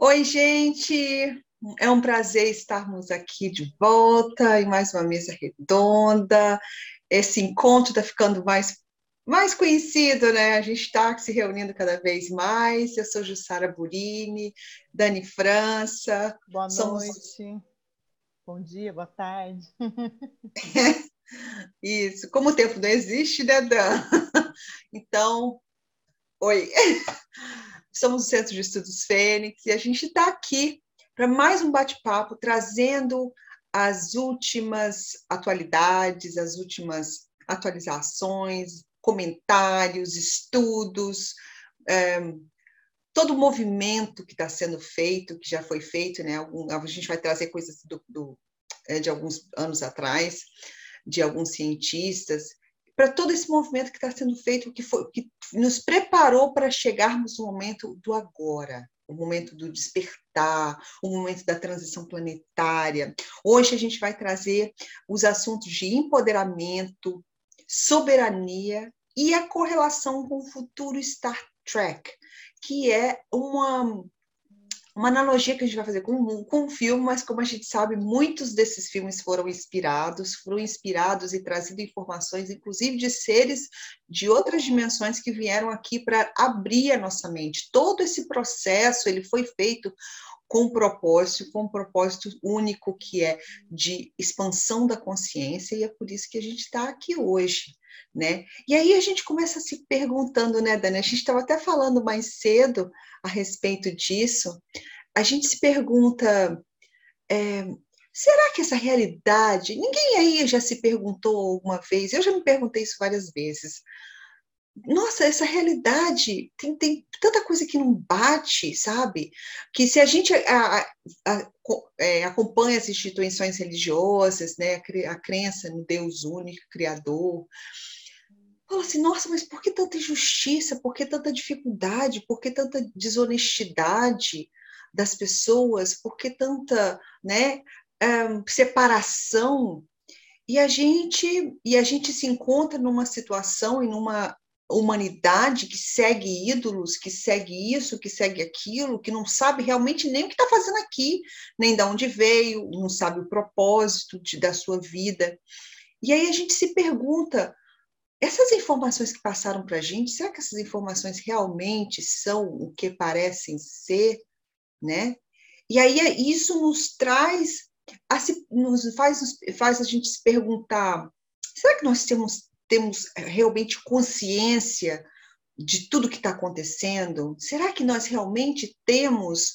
Oi, gente! É um prazer estarmos aqui de volta em mais uma mesa redonda. Esse encontro está ficando mais, mais conhecido, né? A gente está se reunindo cada vez mais. Eu sou Jussara Burini, Dani França. Boa Somos... noite. Bom dia, boa tarde. Isso. Como o tempo não existe, né, Dan? Então, oi. Somos o Centro de Estudos Fênix e a gente está aqui para mais um bate-papo, trazendo as últimas atualidades, as últimas atualizações, comentários, estudos, é, todo o movimento que está sendo feito, que já foi feito, né? Algum, a gente vai trazer coisas do, do, é, de alguns anos atrás, de alguns cientistas, para todo esse movimento que está sendo feito, que, foi, que nos preparou para chegarmos no momento do agora, o momento do despertar, o momento da transição planetária. Hoje a gente vai trazer os assuntos de empoderamento, soberania e a correlação com o futuro Star Trek, que é uma uma analogia que a gente vai fazer com, com um filme, mas como a gente sabe, muitos desses filmes foram inspirados, foram inspirados e trazido informações, inclusive de seres de outras dimensões que vieram aqui para abrir a nossa mente. Todo esse processo ele foi feito com propósito, com um propósito único que é de expansão da consciência, e é por isso que a gente está aqui hoje. Né? E aí a gente começa se perguntando, né, Dani? A gente estava até falando mais cedo a respeito disso. A gente se pergunta: é, será que essa realidade. Ninguém aí já se perguntou alguma vez, eu já me perguntei isso várias vezes nossa, essa realidade tem, tem tanta coisa que não bate, sabe? Que se a gente a, a, a, é, acompanha as instituições religiosas, né, a, crença no Deus único, Criador, fala assim, nossa, mas por que tanta injustiça? Por que tanta dificuldade? Por que tanta desonestidade das pessoas? Por que tanta né, um, separação? E a gente e a gente se encontra numa situação e numa humanidade que segue ídolos, que segue isso, que segue aquilo, que não sabe realmente nem o que está fazendo aqui, nem de onde veio, não sabe o propósito de, da sua vida. E aí a gente se pergunta: essas informações que passaram para a gente, será que essas informações realmente são o que parecem ser, né? E aí é, isso nos traz, nos faz, faz a gente se perguntar: será que nós temos temos eh, realmente consciência de tudo que está acontecendo? Será que nós realmente temos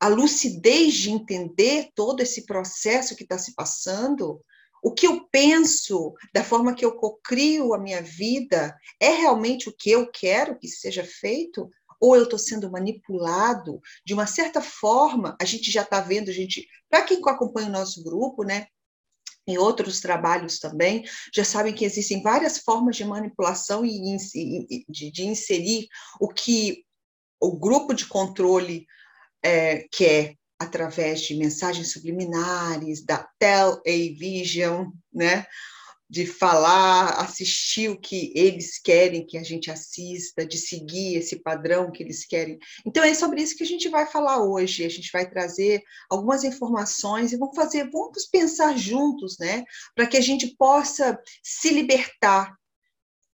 a lucidez de entender todo esse processo que está se passando? O que eu penso, da forma que eu cocrio a minha vida, é realmente o que eu quero que seja feito? Ou eu estou sendo manipulado de uma certa forma? A gente já está vendo, gente, para quem acompanha o nosso grupo, né? Em outros trabalhos também, já sabem que existem várias formas de manipulação e de, inserir o que o grupo de controle é, quer através de mensagens subliminares, da Tel-A-Vision, né? De falar, assistir o que eles querem que a gente assista, de seguir esse padrão que eles querem. Então é sobre isso que a gente vai falar hoje. A gente vai trazer algumas informações e vamos fazer, vamos pensar juntos, né, para que a gente possa se libertar,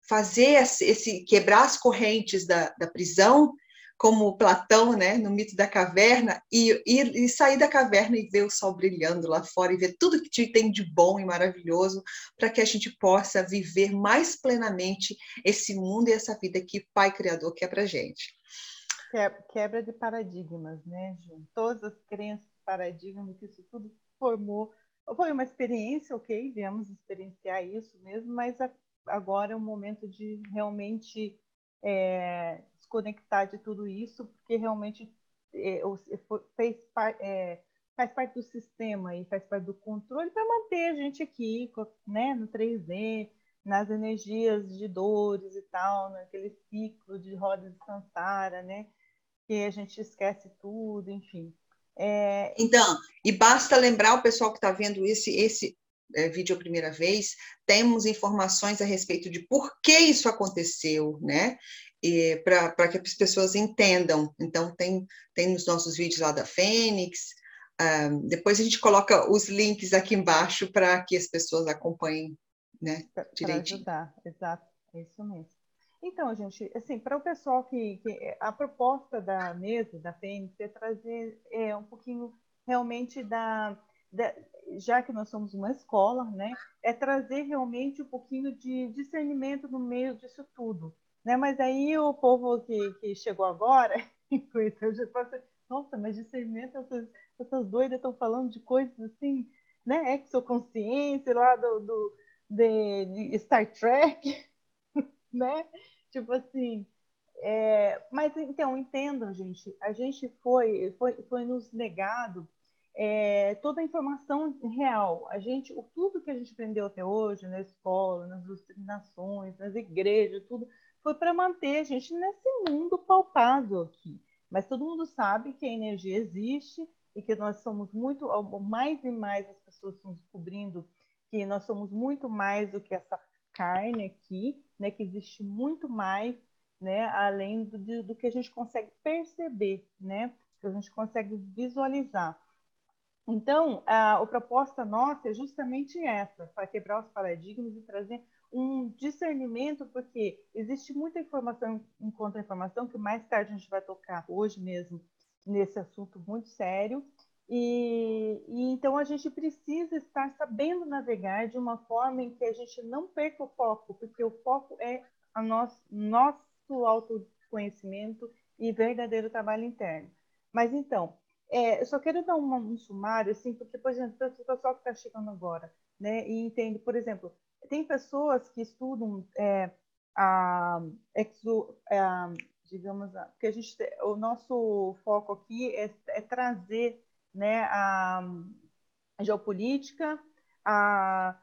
fazer esse quebrar as correntes da, da prisão como Platão, né, no mito da caverna, e, e, e, sair da caverna e ver o sol brilhando lá fora e ver tudo que tem de bom e maravilhoso, para que a gente possa viver mais plenamente esse mundo e essa vida que o Pai Criador quer para gente. Quebra de paradigmas, né, Ju? Todas as crenças, paradigmas, que isso tudo formou. Foi uma experiência, ok, viemos experienciar isso mesmo, mas agora é um momento de realmente é, desconectar de tudo isso, porque realmente é, fez, é, faz parte do sistema e faz parte do controle para manter a gente aqui, né, no 3D, nas energias de dores e tal, naquele ciclo de rodas de Sansara, né, que a gente esquece tudo, enfim. É... Então, e basta lembrar o pessoal que está vendo esse, esse é, vídeo a primeira vez, temos informações a respeito de por que isso aconteceu, né? Para que as pessoas entendam. Então, tem, tem nos nossos vídeos lá da Fênix. Um, depois a gente coloca os links aqui embaixo para que as pessoas acompanhem né, direitinho. Para ajudar, exato, é isso mesmo. Então, gente, assim, para o pessoal que, que, a proposta da mesa da Fênix é trazer é, um pouquinho realmente da, da, já que nós somos uma escola, né, é trazer realmente um pouquinho de discernimento no meio disso tudo, né? Mas aí o povo que, que chegou agora, então já passa, nossa, mas discernimento, essas, essas doidas estão falando de coisas assim, né? Exoconsciência lá do, do de, de Star Trek, né? Tipo assim, é, mas então entendam, gente, a gente foi foi, foi nos negado é, toda a informação real. A gente, o, tudo que a gente aprendeu até hoje na escola, nas doutrinações, nas igrejas, tudo foi para manter a gente nesse mundo palpável aqui. Mas todo mundo sabe que a energia existe e que nós somos muito, mais e mais as pessoas estão descobrindo que nós somos muito mais do que essa carne aqui, né? Que existe muito mais, né? Além do, do que a gente consegue perceber, né? Que a gente consegue visualizar. Então, a, a proposta nossa é justamente essa, para quebrar os paradigmas e trazer um discernimento, porque existe muita informação em contra-informação, que mais tarde a gente vai tocar hoje mesmo nesse assunto muito sério. E, e, então a gente precisa estar sabendo navegar de uma forma em que a gente não perca o foco, porque o foco é a nosso, nosso autoconhecimento e verdadeiro trabalho interno. Mas então, é, eu só quero dar um, um sumário, assim, porque, por exemplo, o pessoal que está chegando agora, né, e entende, por exemplo, tem pessoas que estudam é, a, exo, é, digamos, porque a gente, o nosso foco aqui é, é trazer, né, a, a geopolítica, a,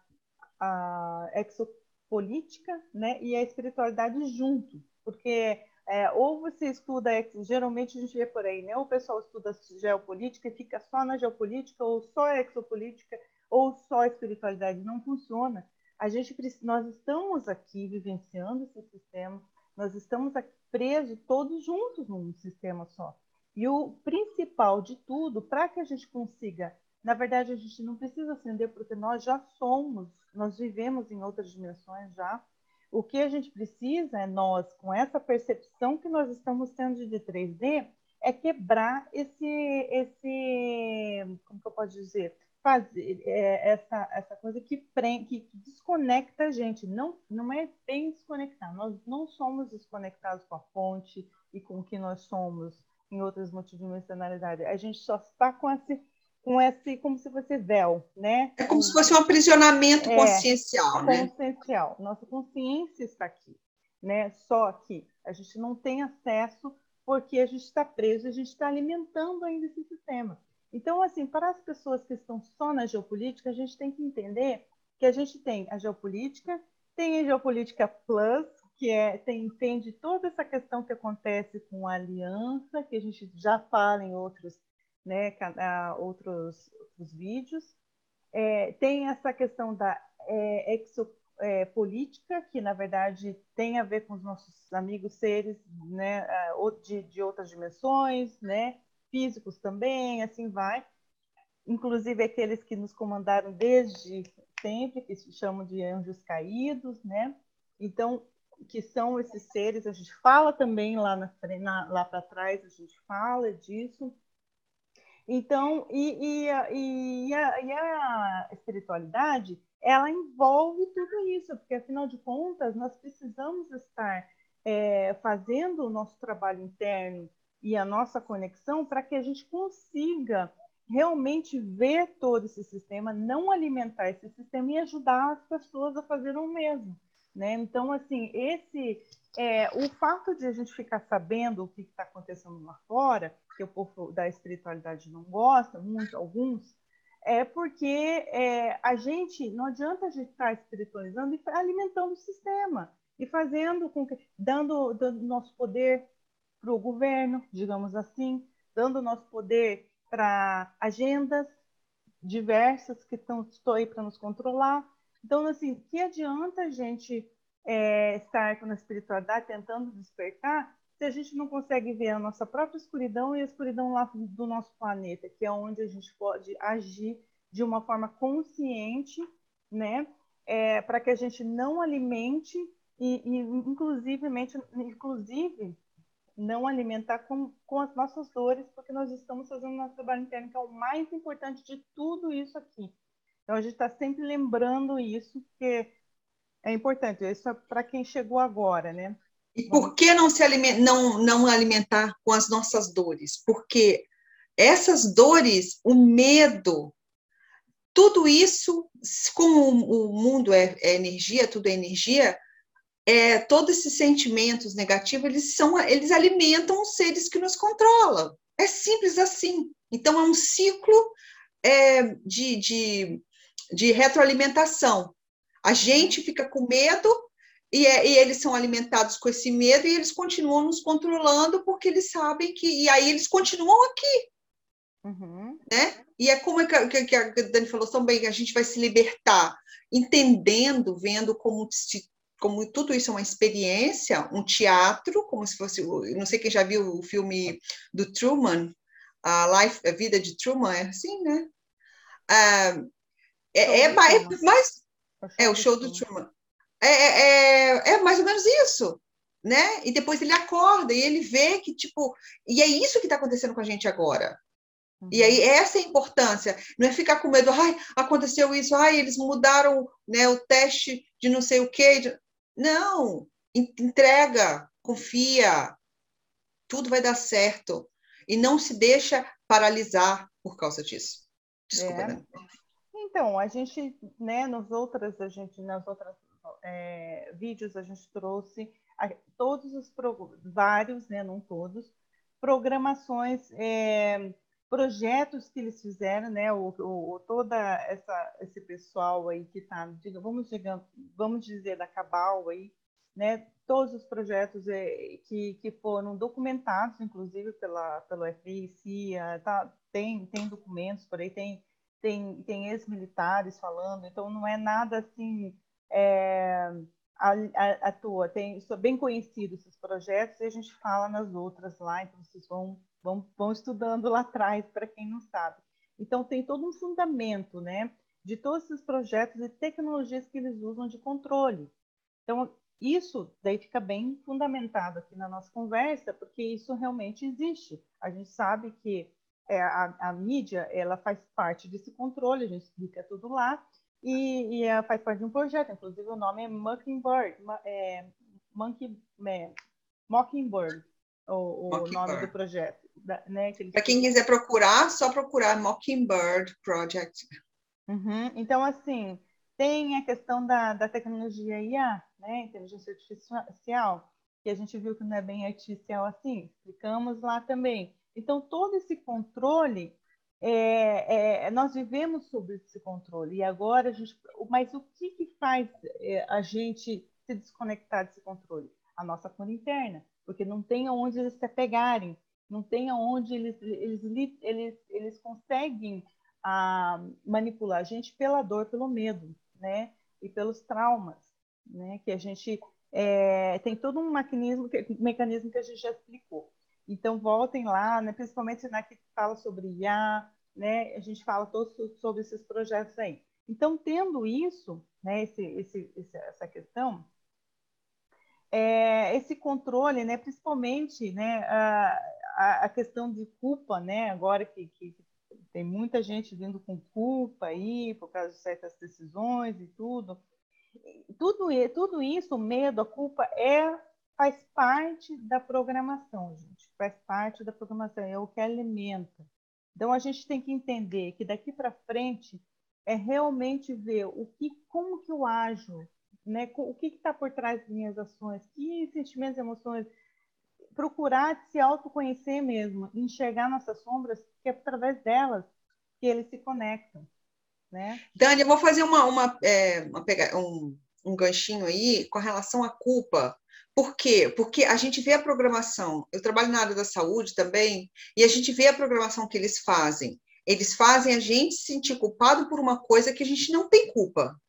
a exopolítica, né, e a espiritualidade junto, porque é, ou você estuda, geralmente a gente vê por aí, né? O pessoal estuda geopolítica e fica só na geopolítica, ou só exopolítica, ou só espiritualidade. Não funciona. A gente, nós estamos aqui vivenciando esse sistema, nós estamos aqui presos todos juntos num sistema só. E o principal de tudo, para que a gente consiga, na verdade, a gente não precisa acender, porque nós já somos, nós vivemos em outras dimensões já, o que a gente precisa é nós, com essa percepção que nós estamos tendo de 3D, é quebrar esse, esse como que eu posso dizer, fazer é, essa, essa coisa que, prende, que desconecta a gente. Não, não é bem desconectar. Nós não somos desconectados com a fonte e com o que nós somos em outras multidimensionalidades. A gente só está com esse com esse, como se fosse véu, né? É como se fosse um aprisionamento é, consciencial, né? Consciencial. Nossa consciência está aqui, né? Só que a gente não tem acesso porque a gente está preso, a gente está alimentando ainda esse sistema. Então, assim, para as pessoas que estão só na geopolítica, a gente tem que entender que a gente tem a geopolítica, tem a geopolítica plus, que é, tem, entende toda essa questão que acontece com a aliança, que a gente já fala em outros né, outros, outros vídeos. É, tem essa questão da é, exopolítica, é, que na verdade tem a ver com os nossos amigos seres né, de, de outras dimensões, né, físicos também, assim vai. Inclusive aqueles que nos comandaram desde sempre, que se chamam de anjos caídos, né? Então, que são esses seres, a gente fala também lá, na, na lá para trás, a gente fala disso. Então, e, e, e, a, e, a, espiritualidade, ela envolve tudo isso, porque afinal de contas, nós precisamos estar é, fazendo o nosso trabalho interno e a nossa conexão para que a gente consiga realmente ver todo esse sistema, não alimentar esse sistema e ajudar as pessoas a fazer o mesmo. Né? Então, assim, esse é, o fato de a gente ficar sabendo o que está acontecendo lá fora, que o povo da espiritualidade não gosta, muito, alguns, é porque é, a gente, não adianta a gente estar tá espiritualizando e alimentando o sistema e fazendo com que, dando, dando nosso poder para o governo, digamos assim, dando nosso poder para agendas diversas que estão, aí para nos controlar. Então, assim, que adianta a gente é, estar na espiritualidade, tentando despertar, se a gente não consegue ver a nossa própria escuridão e a escuridão lá do nosso planeta, que é onde a gente pode agir de uma forma consciente, né? É, para que a gente não alimente e, e inclusivemente, inclusive não alimentar com, com as nossas dores, porque nós estamos fazendo nosso trabalho interno, que é o mais importante de tudo isso aqui. Então, a gente está sempre lembrando isso, porque é importante. Isso é para quem chegou agora, né? E por que não se alimentar, não, não alimentar com as nossas dores? Porque essas dores, o medo, tudo isso, como o mundo é, é energia, tudo é energia, é, todos esses sentimentos negativos, eles são, eles alimentam os seres que nos controlam. É simples assim. Então é um ciclo é, de, de, de retroalimentação. A gente fica com medo e, é, e, eles são alimentados com esse medo e eles continuam nos controlando porque eles sabem que. E aí eles continuam aqui. Uhum. Né? E é como é que, que, a Dani falou também, a gente vai se libertar, entendendo, vendo como se como tudo isso é uma experiência, um teatro, como se fosse, não sei quem já viu o filme do Truman, a life, a vida de Truman, é assim, né? Ah, é, é, mais, mais, é o show do Truman. É, é, é, é mais ou menos isso, né? E depois ele acorda e ele vê que, tipo, e é isso que está acontecendo com a gente agora. E aí, uhum. essa é a importância, não é ficar com medo, ai, aconteceu isso, ai, eles mudaram né, o teste de não sei o quê. Não, entrega, confia, tudo vai dar certo. E não se deixa paralisar por causa disso. Desculpa, é. Né? Então, a gente, né, nos outras, a gente, nas outras é, vídeos, a gente trouxe a, todos os, vários, né, não todos, programações, é, projetos que eles fizeram, né, o, toda essa, esse pessoal aí que está, vamos, vamos dizer, da Cabal aí, né, todos os projetos é, que, que foram documentados, inclusive pela, pelo CIA, tá, tem, tem documentos por aí, tem, tem, tem ex-militares falando, então não é nada assim é, à, toa, tem, são bem conhecidos esses projetos e a gente fala nas outras lá, então vocês vão vão, vão estudando lá atrás, para quem não sabe. Então, tem todo um fundamento, né, de todos esses projetos e tecnologias que eles usam de controle. Então, isso daí fica bem fundamentado aqui na nossa conversa, porque isso realmente existe. A gente sabe que é, a, a, mídia ela faz parte desse controle, a gente explica tudo lá, e, e ela faz parte de um projeto, inclusive o nome é Mockingbird, é, Monkey, é, Mockingbird, o, o nome do projeto. Né, Para quem quiser procurar, só procurar Mockingbird Project. Uhum. Então, assim, tem a questão da, da tecnologia IA, né, inteligência artificial, que a gente viu que não é bem artificial assim, explicamos lá também. Então, todo esse controle, é, é, nós vivemos sobre esse controle, e agora a gente. Mas o que, que faz é, a gente se desconectar desse controle? A nossa cor interna, porque não tem aonde eles se apegarem, não tem aonde eles, eles, eles, eles conseguem ah, manipular a gente pela dor, pelo medo, né? E pelos traumas, né? Que a gente é, tem todo um mecanismo, mecanismo que a gente já explicou. Então, voltem lá, né? principalmente na que fala sobre IA, né? A gente fala todo sobre esses projetos aí. Então, tendo isso, né? Esse, esse, essa questão, é, esse controle, né? Principalmente, né? A, a, questão de culpa, né? Agora que, que, tem muita gente vindo com culpa aí por causa de certas decisões e tudo. Tudo, tudo isso, o medo, a culpa, é faz parte da programação, gente. Faz parte da programação, é o que alimenta. Então a gente tem que entender que daqui para frente é realmente ver o que, como que eu ajo, né? O que está por trás das minhas ações, que sentimentos, emoções, procurar se autoconhecer mesmo, enxergar nossas sombras, que é através delas que eles se conectam. Né? Dani, eu vou fazer uma, uma, é, uma um, um ganchinho aí com relação à culpa. Por quê? Porque a gente vê a programação, eu trabalho na área da saúde também, e a gente vê a programação que eles fazem. Eles fazem a gente se sentir culpado por uma coisa que a gente não tem culpa.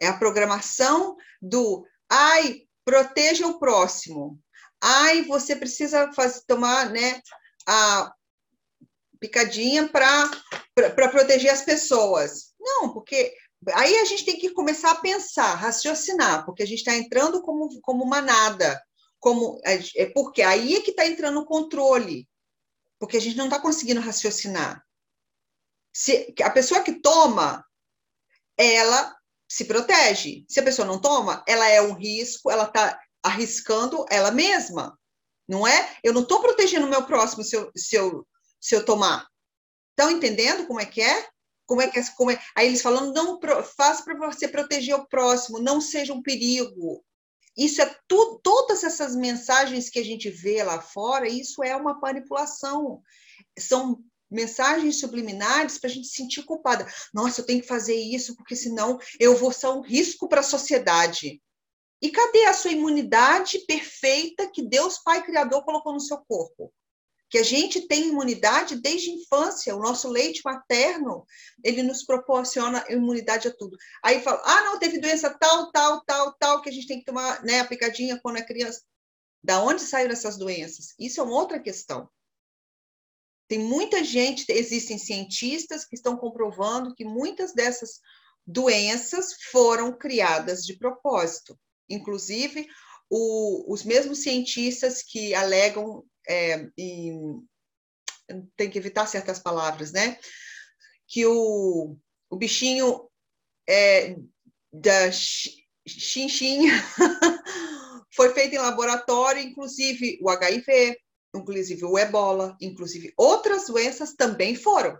É a programação do ai, proteja o próximo. Ai, você precisa fazer, tomar né, a picadinha para proteger as pessoas. Não, porque aí a gente tem que começar a pensar, raciocinar, porque a gente está entrando como, como manada, como é, é porque aí é que está entrando o controle, porque a gente não está conseguindo raciocinar. Se a pessoa que toma, ela se protege. Se a pessoa não toma, ela é um risco, ela está arriscando ela mesma, não é? Eu não estou protegendo o meu próximo se eu, se eu, se eu tomar. Estão entendendo como é que é? Como é que é, como é? Aí eles falando, não faça para você proteger o próximo, não seja um perigo. Isso é tudo, todas essas mensagens que a gente vê lá fora, isso é uma manipulação. São mensagens subliminares para a gente se sentir culpada. Nossa, eu tenho que fazer isso, porque senão eu vou ser um risco para a sociedade. E cadê a sua imunidade perfeita que Deus Pai Criador colocou no seu corpo? Que a gente tem imunidade desde a infância, o nosso leite materno, ele nos proporciona imunidade a tudo. Aí fala, ah, não, teve doença tal, tal, tal, tal, que a gente tem que tomar né, a picadinha quando é criança. Da onde saíram essas doenças? Isso é uma outra questão. Tem muita gente, existem cientistas que estão comprovando que muitas dessas doenças foram criadas de propósito. Inclusive, o, os mesmos cientistas que alegam, é, em, tem que evitar certas palavras, né? Que o, o bichinho é, da chinchinha foi feito em laboratório, inclusive o HIV, inclusive o ebola, inclusive outras doenças também foram.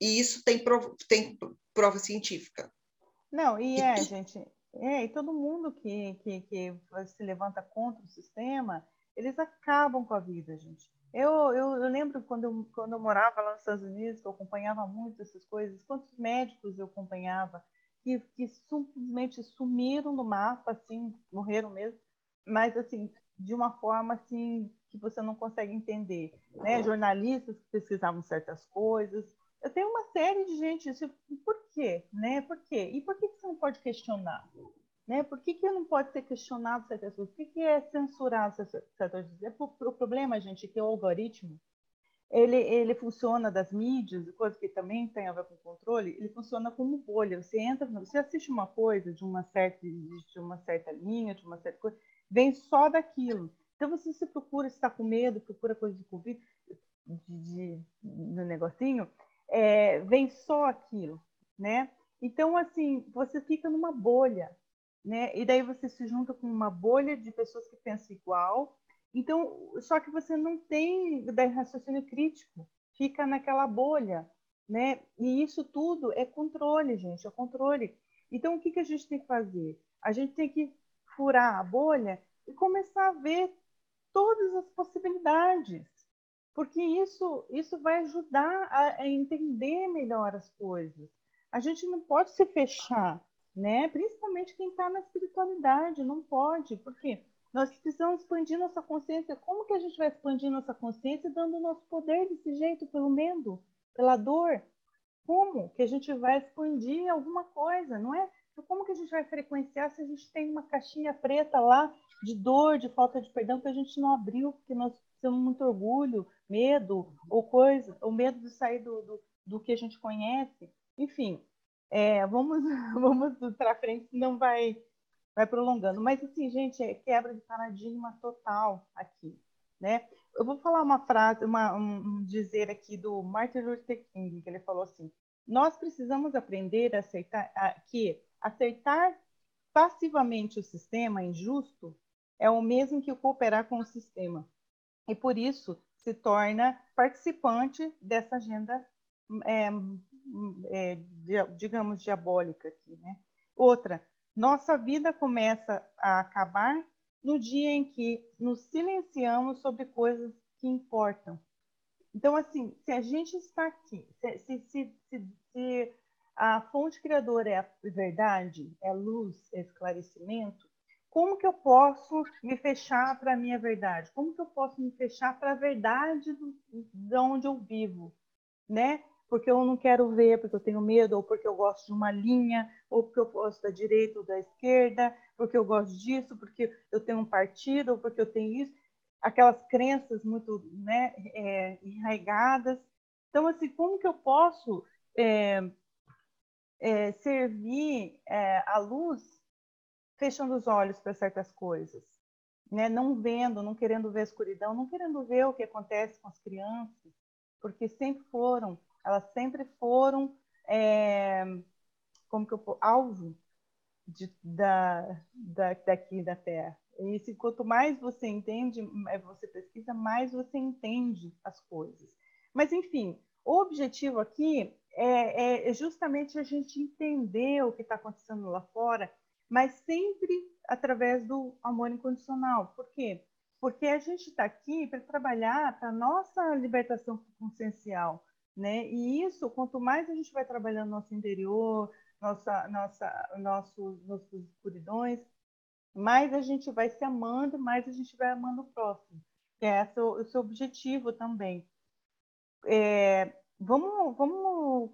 E isso tem tem prova científica. Não, e é, gente, é, e todo mundo que, que, que se levanta contra o sistema, eles acabam com a vida, gente. Eu, eu, eu, lembro quando eu, quando eu morava lá nos Estados Unidos, que eu acompanhava muito essas coisas, quantos médicos eu acompanhava que, que simplesmente sumiram do mapa, assim, morreram mesmo, mas assim, de uma forma assim que você não consegue entender, né? Jornalistas que pesquisavam certas coisas. Tenho uma série de gente, assim, por quê, né? Por quê? E por que você não pode questionar? Né? Por que, que não pode ser questionado certas coisas? Por que, que é censurado certas coisas? É o problema, gente, é que o algoritmo, ele, ele funciona das mídias, coisa que também tem a ver com controle, ele funciona como bolha. Você entra, você assiste uma coisa de uma certa, de uma certa linha, de uma certa coisa, vem só daquilo. Então, você se procura, está com medo, procura coisa de Covid, de, de, de negocinho, é, vem só aquilo, né? Então, assim, você fica numa bolha, né? E daí você se junta com uma bolha de pessoas que pensam igual. Então, só que você não tem daí, raciocínio crítico, fica naquela bolha, né? E isso tudo é controle, gente, é controle. Então, o que, que a gente tem que fazer? A gente tem que furar a bolha e começar a ver todas as possibilidades, porque isso, isso vai ajudar a, a entender melhor as coisas. A gente não pode se fechar, né? Principalmente quem está na espiritualidade, não pode, porque nós precisamos expandir nossa consciência. Como que a gente vai expandir nossa consciência dando o nosso poder desse jeito, pelo medo, pela dor? Como que a gente vai expandir alguma coisa, não é? Como que a gente vai frequenciar se a gente tem uma caixinha preta lá de dor, de falta de perdão que a gente não abriu, porque nós temos muito orgulho, medo, ou coisa, ou medo de sair do, do, do que a gente conhece. Enfim, é, vamos, vamos para frente, não vai, vai prolongando. Mas, assim, gente, é quebra de paradigma total aqui, né? Eu vou falar uma frase, uma, um dizer aqui do Martin Luther King, que ele falou assim, nós precisamos aprender a aceitar a, que aceitar passivamente o sistema injusto é o mesmo que cooperar com o sistema. E por isso se torna participante dessa agenda, é, é, digamos, diabólica aqui. Né? Outra, nossa vida começa a acabar no dia em que nos silenciamos sobre coisas que importam. Então, assim, se a gente está aqui, se, se, se, se a fonte criadora é a verdade, é luz, é esclarecimento, como que eu posso me fechar para a minha verdade? Como que eu posso me fechar para a verdade do, de onde eu vivo? Né? porque eu não quero ver, porque eu tenho medo, ou porque eu gosto de uma linha, ou porque eu gosto da direita ou da esquerda, porque eu gosto disso, porque eu tenho um partido, ou porque eu tenho isso. Aquelas crenças muito né, é, enraigadas. Então, assim, como que eu posso é, é, servir é, a luz fechando os olhos para certas coisas? Né? Não vendo, não querendo ver a escuridão, não querendo ver o que acontece com as crianças, porque sempre foram elas sempre foram é, como que eu alvo de, da, da, daqui da Terra. E se, quanto mais você entende, é, você pesquisa, mais você entende as coisas. Mas, enfim, o objetivo aqui é, é justamente a gente entender o que está acontecendo lá fora, mas sempre através do amor incondicional. Por quê? Porque a gente está aqui para trabalhar para a nossa libertação consciencial, né? E isso, quanto mais a gente vai trabalhando nosso interior, nossa, nossa, nossos, nossas escuridões, mais a gente vai se amando, mais a gente vai amando o próximo. Que é esse o, seu objetivo também. É, vamos vamos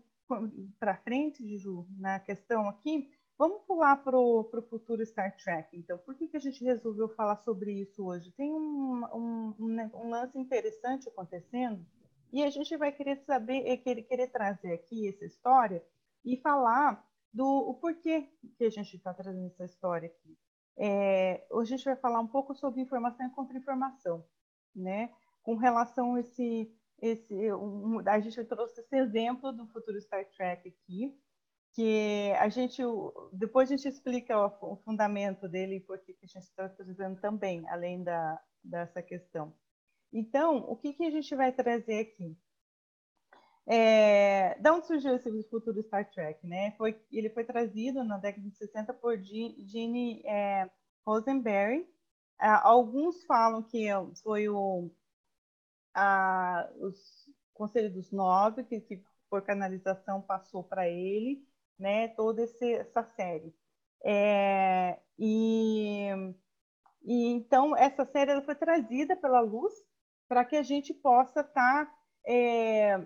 para frente, Ju, na questão aqui. Vamos pular para o futuro Star Trek. Então, por que, que a gente resolveu falar sobre isso hoje? Tem um, um, um lance interessante acontecendo e a gente vai querer saber, eh, querer, querer trazer aqui essa história e falar do o porquê que a gente está trazendo essa história aqui. É, hoje a gente vai falar um pouco sobre informação e contra-informação, né? Com relação a esse, esse um, a gente trouxe esse exemplo do futuro Star Trek aqui, que a gente depois a gente explica o, fundamento dele e por que a gente está trazendo também, além da, dessa questão. Então, o que, que a gente vai trazer aqui? É, da onde surgiu esse futuro Star Trek? Né? Foi, ele foi trazido na década de 60 por Gene é. Ah, alguns falam que foi o a, os Conselho dos Nove, que, que por canalização passou para ele, né, toda esse, essa série. É, e, e, então essa série ela foi trazida pela luz para que a gente possa estar tá, é,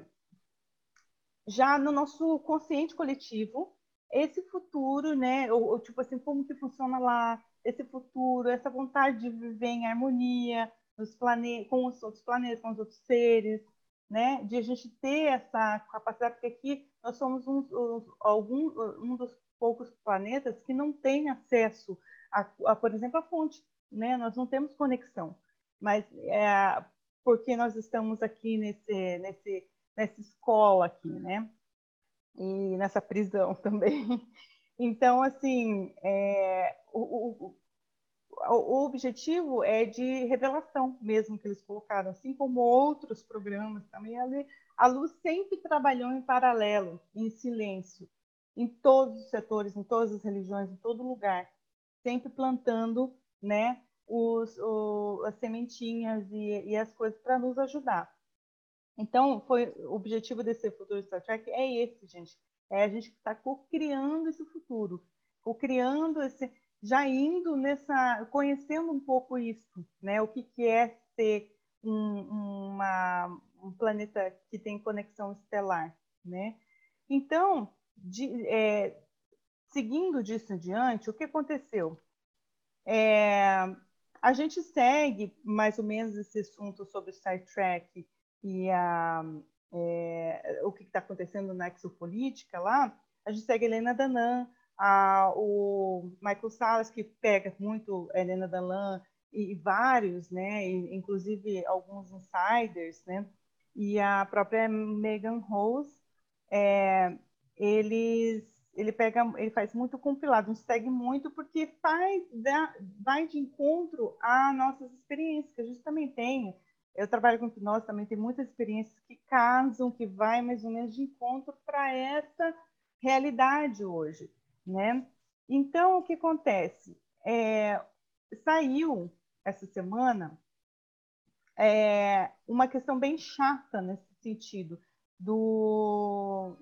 já no nosso consciente coletivo esse futuro, né? Ou, ou, tipo assim, como que funciona lá, esse futuro, essa vontade de viver em harmonia nos plane com os outros planetas, com os outros seres, né? De a gente ter essa capacidade, porque aqui nós somos um, um, algum, um dos poucos planetas que não tem acesso a, a, por exemplo, a fonte, né? Nós não temos conexão, mas é, porque nós estamos aqui nesse, nesse, nessa escola aqui, né? E nessa prisão também. Então, assim, é, o, o, o, objetivo é de revelação mesmo que eles colocaram, assim como outros programas também. A luz sempre trabalhou em paralelo, em silêncio, em todos os setores, em todas as religiões, em todo lugar, sempre plantando, né, os, o, as sementinhas e, e as coisas para nos ajudar. Então, foi o objetivo desse futuro Star Trek é esse, gente. É a gente estar tá criando esse futuro, criando esse, já indo nessa, conhecendo um pouco isso, né? O que, que é ser um, uma, um planeta que tem conexão estelar, né? Então, de, é, seguindo disso em diante, o que aconteceu? É, a gente segue mais ou menos esse assunto sobre Star Trek e a, é, o que está acontecendo na exopolítica lá. A gente segue Helena Danan, a, o Michael Salas, que pega muito Helena Danan e, vários, né, e, inclusive alguns insiders, né, e a própria Megan Rose, é, eles ele pega, ele faz muito compilado, nos segue muito porque faz, vai de encontro a nossas experiências, que a gente também tem. Eu trabalho com hipnose, também tem muitas experiências que casam, que vai mais ou menos de encontro para essa realidade hoje, né? Então, o que acontece? É, saiu essa semana é, uma questão bem chata nesse sentido do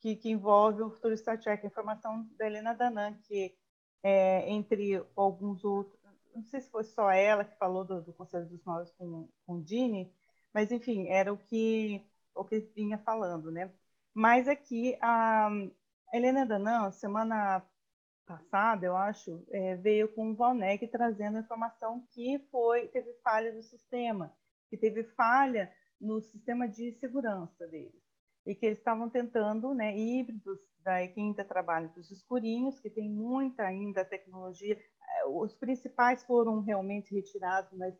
que, que envolve o futuro Star Trek, a informação da Helena Danan, que é, entre alguns outros, não sei se foi só ela que falou do, do Conselho dos Nós com, com o Dini, mas enfim, era o que, o que vinha falando, né? Mas aqui, a Helena Danan, semana passada, eu acho, é, veio com o Valnec trazendo informação que foi teve falha do sistema, que teve falha no sistema de segurança deles. E que eles estavam tentando, né, híbridos, quem ainda trabalha dos escurinhos, que tem muita ainda tecnologia, é, os principais foram realmente retirados, mas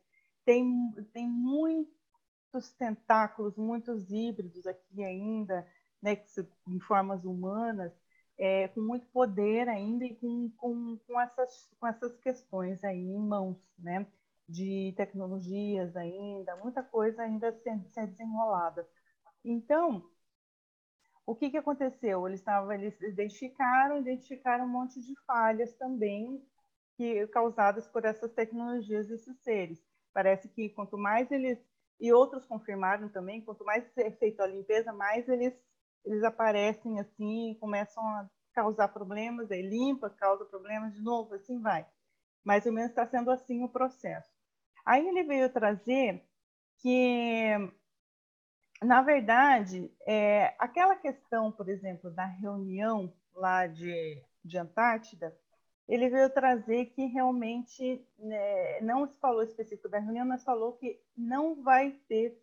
tem, tem muitos tentáculos, muitos híbridos aqui ainda, né, em formas humanas, é, com muito poder ainda e com, com, com, essas, com essas questões aí em mãos, né, de tecnologias ainda, muita coisa ainda sendo, sendo desenrolada. Então, o que, que aconteceu? Eles, tavam, eles identificaram, identificaram um monte de falhas também que causadas por essas tecnologias desses seres. Parece que quanto mais eles e outros confirmaram também, quanto mais é feita a limpeza, mais eles eles aparecem assim, começam a causar problemas, aí limpa, causa problemas de novo, assim vai. Mais ou menos está sendo assim o processo. Aí ele veio trazer que na verdade, é, aquela questão, por exemplo, da reunião lá de, de Antártida, ele veio trazer que realmente né, não se falou específico da reunião, mas falou que não vai ter,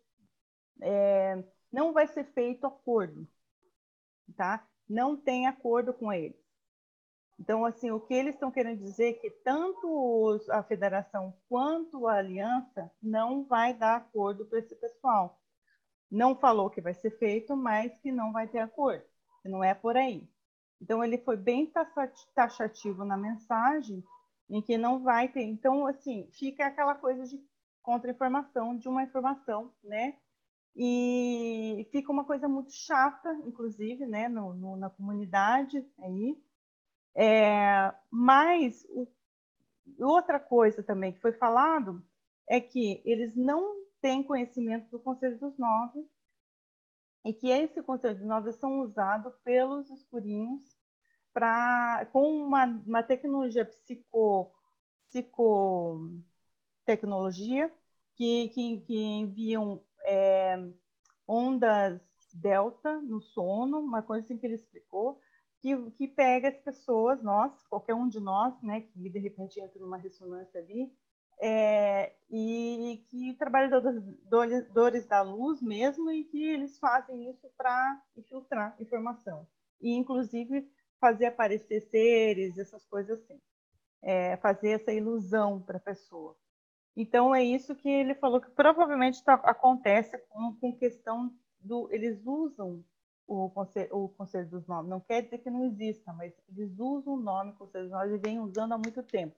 é, não vai ser feito acordo, tá? Não tem acordo com eles. Então, assim, o que eles estão querendo dizer é que tanto a federação quanto a aliança não vai dar acordo para esse pessoal não falou que vai ser feito, mas que não vai ter acordo, não é por aí. Então, ele foi bem taxativo na mensagem, em que não vai ter. Então, assim, fica aquela coisa de contra-informação de uma informação, né? E fica uma coisa muito chata, inclusive, né, no, no na comunidade aí. É, mas o, outra coisa também que foi falado é que eles não tem conhecimento do Conselho dos Nove e que esse Conselho dos Nove são usados pelos escurinhos para com uma, uma tecnologia psico psicotecnologia que, que, que enviam é, ondas delta no sono, uma coisa assim que ele explicou, que, que pega as pessoas, nós, qualquer um de nós, né, que de repente entra numa ressonância ali, é, e que trabalhadores da luz mesmo e que eles fazem isso para infiltrar informação. E inclusive fazer aparecer seres essas coisas assim. É, fazer essa ilusão para a pessoa então é isso que ele falou que provavelmente tá, acontece com, com questão do eles usam o conselho, o conselho dos nomes não quer dizer que não exista mas eles usam o nome conselho dos nomes e vêm usando há muito tempo.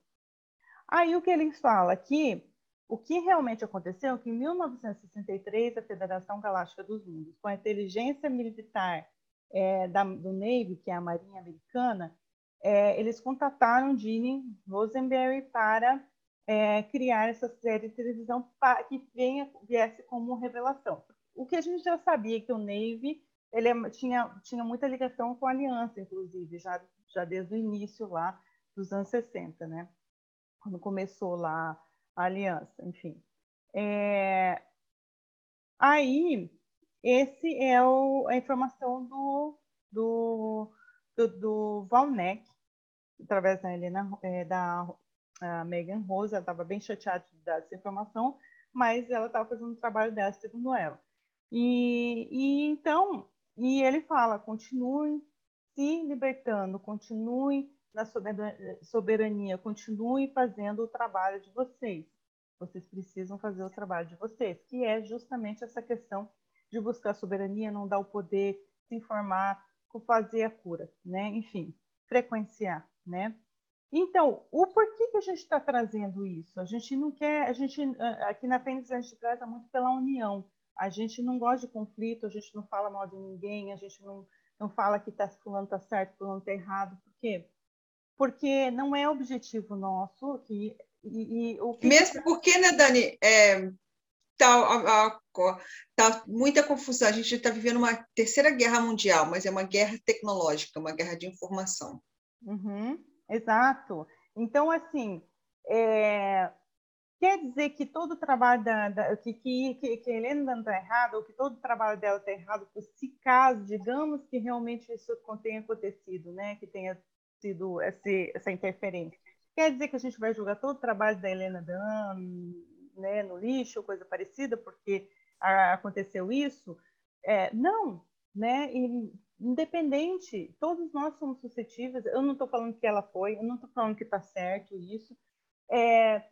Aí o que ele fala aqui, o que realmente aconteceu é que em 1963 a Federação Galáctica dos Mundos, com a inteligência militar é, da, do Navy, que é a Marinha Americana, é, eles contataram Gene Rosenberry para é, criar essa série de televisão que venha, viesse como revelação. O que a gente já sabia que o Navy ele é, tinha, tinha muita ligação com a Aliança, inclusive, já, já desde o início lá dos anos 60, né? quando começou lá a aliança, enfim. É... Aí, esse é o, a informação do, do, do, do Valneck, através da Helena, é, da Megan Rose, ela estava bem chateada de dar essa informação, mas ela estava fazendo o trabalho dela, segundo ela. E, e então, e ele fala, continue se libertando, continue na soberania, continuem fazendo o trabalho de vocês. Vocês precisam fazer o trabalho de vocês, que é justamente essa questão de buscar soberania, não dar o poder, se informar, fazer a cura, né? Enfim, frequenciar, né? Então, o porquê que a gente está trazendo isso? A gente não quer, a gente aqui na Fênix a gente trata muito pela união. A gente não gosta de conflito, a gente não fala mal de ninguém, a gente não, não fala que tá, fulano está certo, fulano está errado. Por quê? porque não é objetivo nosso aqui. E, e o que Mesmo porque, né, Dani, é, tá, tá muita confusão. A gente está vivendo uma terceira guerra mundial, mas é uma guerra tecnológica, uma guerra de informação. Uhum, exato. Então, assim, é, quer dizer que todo o trabalho da, da que, que, que, a Helena está errada, ou que todo o trabalho dela está errado, se caso, digamos que realmente isso tenha acontecido, né? Que tenha sido essa, essa interferência. Quer dizer que a gente vai julgar todo o trabalho da Helena Dan né, no lixo, coisa parecida, porque aconteceu isso? É, não, né? E, independente, todos nós somos suscetíveis. Eu não estou falando que ela foi, eu não estou falando que está certo isso. É,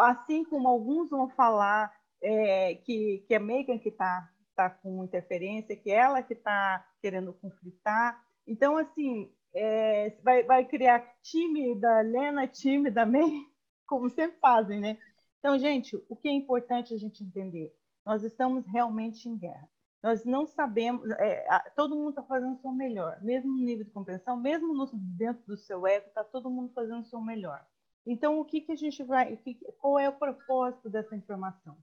assim como alguns vão falar é, que, que é Megan que está tá com interferência, que ela que está querendo conflitar. Então, assim, é, vai, vai criar time da Lena, time da May, como sempre fazem, né? Então, gente, o que é importante a gente entender? Nós estamos realmente em guerra. Nós não sabemos, é, todo mundo está fazendo o seu melhor, mesmo no nível de compreensão, mesmo no, dentro do seu ego, está todo mundo fazendo o seu melhor. Então, o que, que a gente vai, qual é o propósito dessa informação?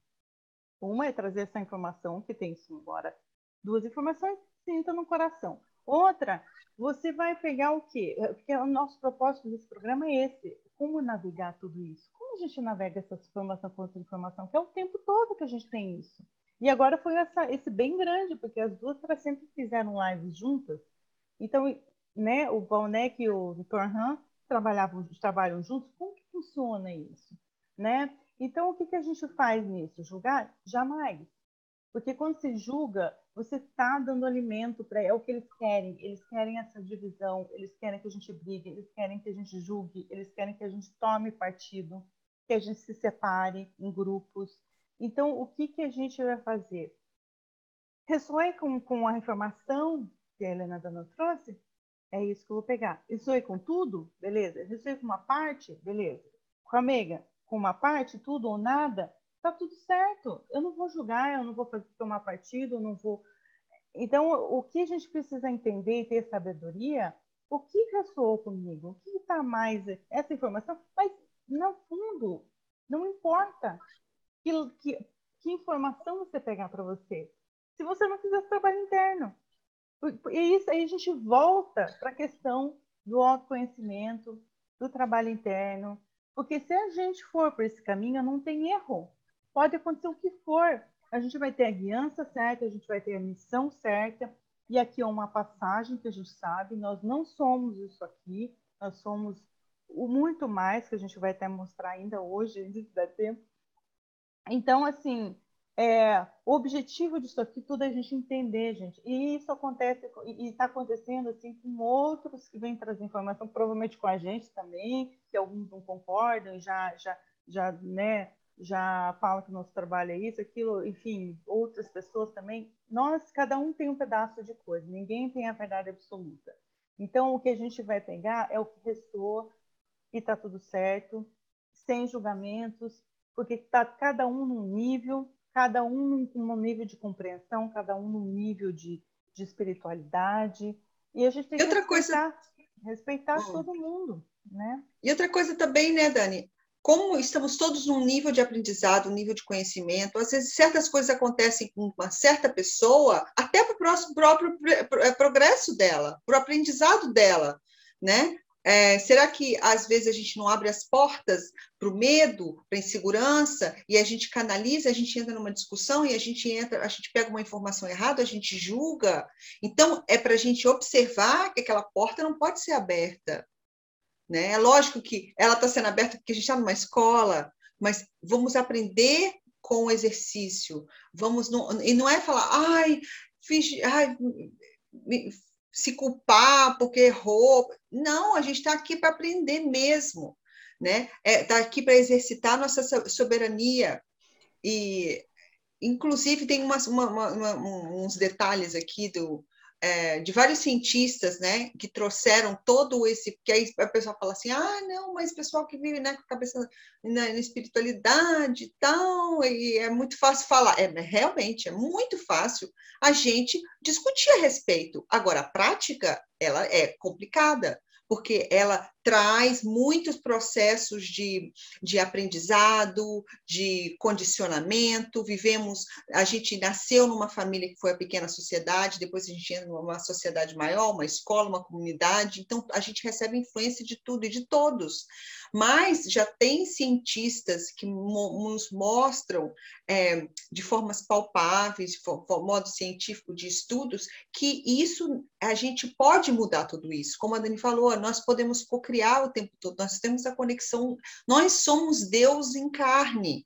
Uma é trazer essa informação que tem isso embora, duas informações sinta no coração. Outra, você vai pegar o quê? É, porque o nosso propósito desse programa é esse: como navegar tudo isso? Como a gente navega essa informação com outra informação? Que é o tempo todo que a gente tem isso. E agora foi essa, esse bem grande, porque as duas para sempre fizeram lives juntas. Então, né, o Valnec e o Torhan trabalhavam, trabalham juntos, como que funciona isso? Né? Então, o que, que a gente faz nisso? Julgar? Jamais. Porque quando se julga, você está dando alimento para. É o que eles querem. Eles querem essa divisão, eles querem que a gente brigue, eles querem que a gente julgue, eles querem que a gente tome partido, que a gente se separe em grupos. Então, o que, que a gente vai fazer? Ressoe com, com a informação que a Helena Dana trouxe? É isso que eu vou pegar. Ressoe com tudo? Beleza. Ressoe com uma parte? Beleza. Com a mega? Com uma parte, tudo ou nada? Tá tudo certo. Eu não vou julgar, eu não vou fazer, tomar partido, eu não vou. Então, o que a gente precisa entender e ter sabedoria, o que ressoou comigo? O que está mais. Essa informação, mas no fundo, não importa que, que, que informação você pegar para você. Se você não fizer trabalho interno, e isso aí a gente volta para a questão do autoconhecimento, do trabalho interno, porque se a gente for por esse caminho, não tem erro. Pode acontecer o que for. A gente vai ter a guiança certa, a gente vai ter a missão certa. E aqui é uma passagem que a gente sabe, nós não somos isso aqui, nós somos o muito mais que a gente vai até mostrar ainda hoje, ainda der tempo. Então, assim, é, o objetivo disso aqui tudo é a gente entender, gente. E isso acontece, e está acontecendo assim com outros que vêm trazer informação, provavelmente com a gente também, que alguns não concordam, já, já, já, né, já falam que nosso trabalho é isso, aquilo, enfim, outras pessoas também. Nós, cada um tem um pedaço de coisa, ninguém tem a verdade absoluta. Então, o que a gente vai pegar é o que ressoa e está tudo certo, sem julgamentos, porque está cada um num nível, cada um num nível de compreensão, cada um num nível de, de espiritualidade. E a gente tem que outra respeitar, coisa... respeitar todo mundo. Né? E outra coisa também, né, Dani? Como estamos todos num nível de aprendizado, um nível de conhecimento, às vezes certas coisas acontecem com uma certa pessoa, até para o próprio é, progresso dela, para o aprendizado dela, né? É, será que às vezes a gente não abre as portas para o medo, para a insegurança, e a gente canaliza, a gente entra numa discussão e a gente entra, a gente pega uma informação errada, a gente julga. Então, é para a gente observar que aquela porta não pode ser aberta. Né? É lógico que ela está sendo aberta porque a gente está numa escola, mas vamos aprender com o exercício. Vamos não, e não é falar, ai, fiz, ai, se culpar porque errou. Não, a gente está aqui para aprender mesmo, né? Está é, tá aqui para exercitar nossa soberania. E, inclusive, tem umas, uma, uma, uns detalhes aqui do, é, de vários cientistas, né, que trouxeram todo esse, que aí a pessoa fala assim, ah, não, mas pessoal que vive, né, com a cabeça na, na espiritualidade e tal, e é muito fácil falar, é, realmente, é muito fácil a gente discutir a respeito, agora, a prática, ela é complicada, porque ela traz muitos processos de, de aprendizado, de condicionamento. Vivemos, a gente nasceu numa família que foi a pequena sociedade, depois a gente entra numa sociedade maior, uma escola, uma comunidade, então a gente recebe influência de tudo e de todos. Mas já tem cientistas que nos mostram é, de formas palpáveis, de modo científico de estudos, que isso a gente pode mudar tudo isso. Como a Dani falou, nós podemos co-criar o tempo todo, nós temos a conexão, nós somos Deus em carne.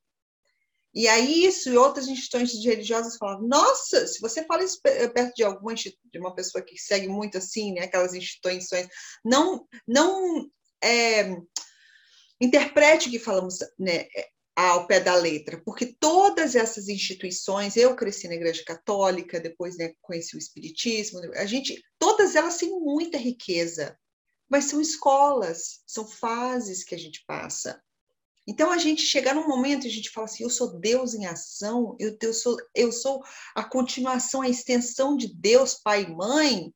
E aí isso e outras instituições religiosas falam, nossa, se você fala isso perto de alguma de uma pessoa que segue muito assim, né, aquelas instituições, não não é, interprete o que falamos né, ao pé da letra, porque todas essas instituições, eu cresci na igreja católica, depois né, conheci o espiritismo, a gente, todas elas têm muita riqueza, mas são escolas, são fases que a gente passa. Então a gente chegar num momento e a gente fala assim, eu sou Deus em ação, eu, eu, sou, eu sou a continuação, a extensão de Deus, Pai e Mãe.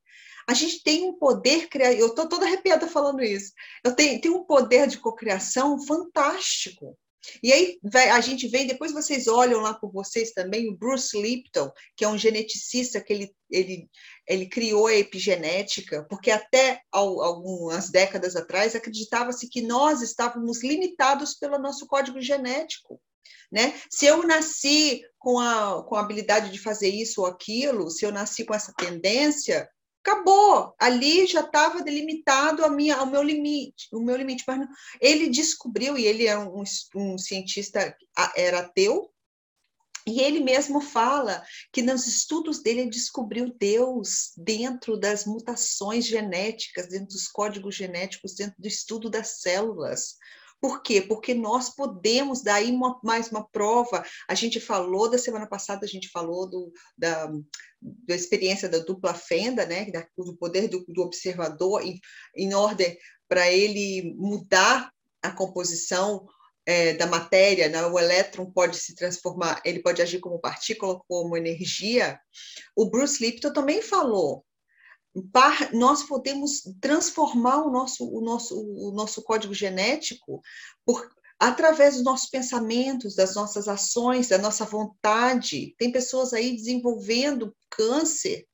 A gente tem um poder criativo, eu estou toda arrepiada falando isso. Eu tenho, tenho um poder de cocriação fantástico. E aí a gente vem, depois vocês olham lá por vocês também, o Bruce Lipton, que é um geneticista que ele, ele, ele criou a epigenética, porque até algumas décadas atrás acreditava-se que nós estávamos limitados pelo nosso código genético. Né? Se eu nasci com a, com a habilidade de fazer isso ou aquilo, se eu nasci com essa tendência, acabou. Ali já estava delimitado a minha, o meu limite, o meu limite. Mas ele descobriu e ele é um, um cientista era ateu. E ele mesmo fala que nos estudos dele ele descobriu Deus dentro das mutações genéticas, dentro dos códigos genéticos, dentro do estudo das células. Por quê? Porque nós podemos, daí uma, mais uma prova. A gente falou da semana passada, a gente falou do, da, da experiência da dupla fenda, né? Da, do poder do, do observador em, em ordem para ele mudar a composição é, da matéria, né? o elétron pode se transformar, ele pode agir como partícula, como energia. O Bruce Lipton também falou nós podemos transformar o nosso, o nosso, o nosso código genético por, através dos nossos pensamentos, das nossas ações, da nossa vontade. Tem pessoas aí desenvolvendo câncer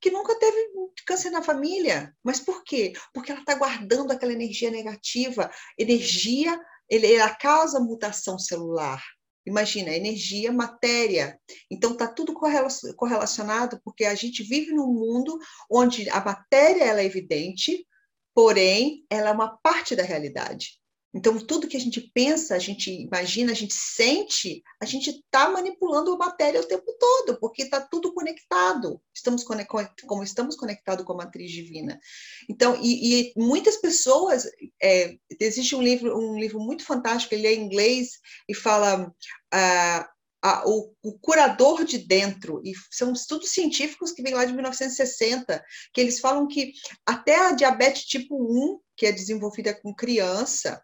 que nunca teve câncer na família. Mas por quê? Porque ela está guardando aquela energia negativa. Energia, ele, causa mutação celular. Imagina, energia, matéria. Então, está tudo correlacionado, porque a gente vive num mundo onde a matéria ela é evidente, porém, ela é uma parte da realidade. Então, tudo que a gente pensa, a gente imagina, a gente sente, a gente está manipulando a matéria o tempo todo, porque está tudo conectado. Estamos como estamos conectados com a matriz divina. Então, e, e muitas pessoas, é, existe um livro, um livro muito fantástico, ele é em inglês e fala ah, o, o, curador de dentro, e são estudos científicos que vêm lá de 1960, que eles falam que até a diabetes tipo 1, que é desenvolvida com criança,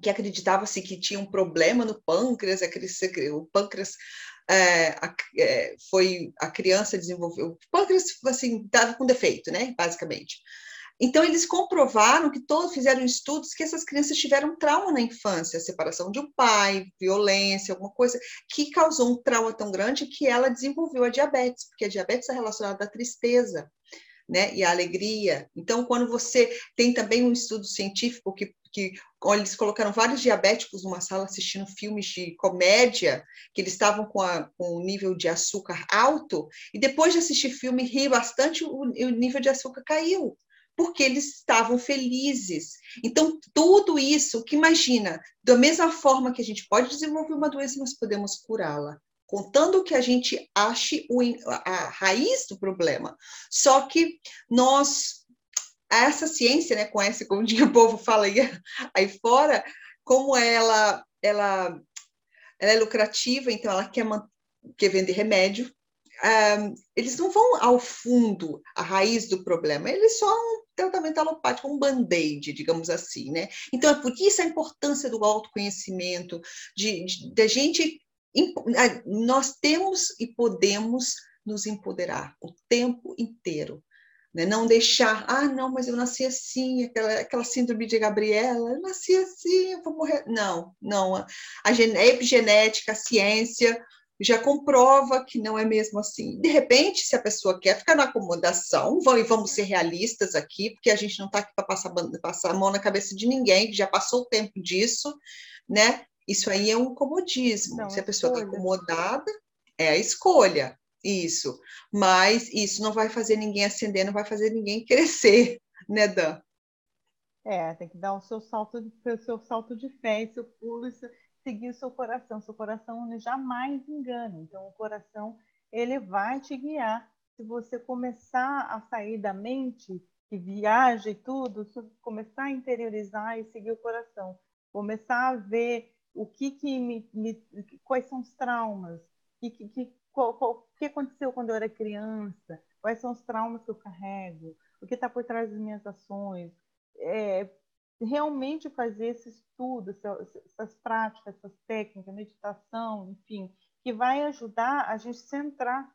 que acreditava-se que tinha um problema no pâncreas, o pâncreas é, a, é, foi a criança desenvolveu, o pâncreas assim estava com defeito, né, basicamente. Então eles comprovaram que todos fizeram estudos que essas crianças tiveram trauma na infância, separação de um pai, violência, alguma coisa que causou um trauma tão grande que ela desenvolveu a diabetes, porque a diabetes é relacionada à tristeza. Né, e a alegria. Então, quando você tem também um estudo científico que que eles colocaram vários diabéticos numa sala assistindo filmes de comédia, que eles estavam com, a, com o nível de açúcar alto, e depois de assistir filme e rir bastante, o, o nível de açúcar caiu, porque eles estavam felizes. Então, tudo isso, que imagina, da mesma forma que a gente pode desenvolver uma doença, nós podemos curá-la contando que a gente ache o, a raiz do problema. Só que nós essa ciência, né, com como o povo fala aí, aí fora, como ela, ela, ela é lucrativa, então ela quer, quer vender remédio, um, eles não vão ao fundo, à raiz do problema, eles só um tratamento alopático, um band-aid, digamos assim, né? Então, é por isso a importância do autoconhecimento, de, de, de gente, nós temos e podemos nos empoderar o tempo inteiro Né? Não deixar, ah, não, mas eu nasci assim, aquela, aquela síndrome de Gabriela, eu nasci assim, eu vou morrer. Não, não. A, a epigenética, a ciência já comprova que não é mesmo assim. De repente, se a pessoa quer ficar na acomodação, vão, e vamos ser realistas aqui, porque a gente não está aqui para passar, passar a mão na cabeça de ninguém, que já passou o tempo disso, né? Isso aí é um comodismo. Não, se a pessoa está acomodada, é a escolha. Isso. Mas isso não vai fazer ninguém ascender, não vai fazer ninguém crescer, né, Dan? É, tem que dar o seu salto, o seu salto de fé, seu pulo, seguir o seu coração. Seu coração jamais engana. Então, o coração ele vai te guiar. Se você começar a sair da mente, que viaja e tudo, começar a interiorizar e seguir o coração, começar a ver o que que me, me quais são os traumas, que, que, qual, qual, o que aconteceu quando eu era criança, quais são os traumas que eu carrego, o que está por trás das minhas ações. É, realmente fazer esse estudo, essas práticas, essas técnicas, meditação, enfim, que vai ajudar a gente centrar.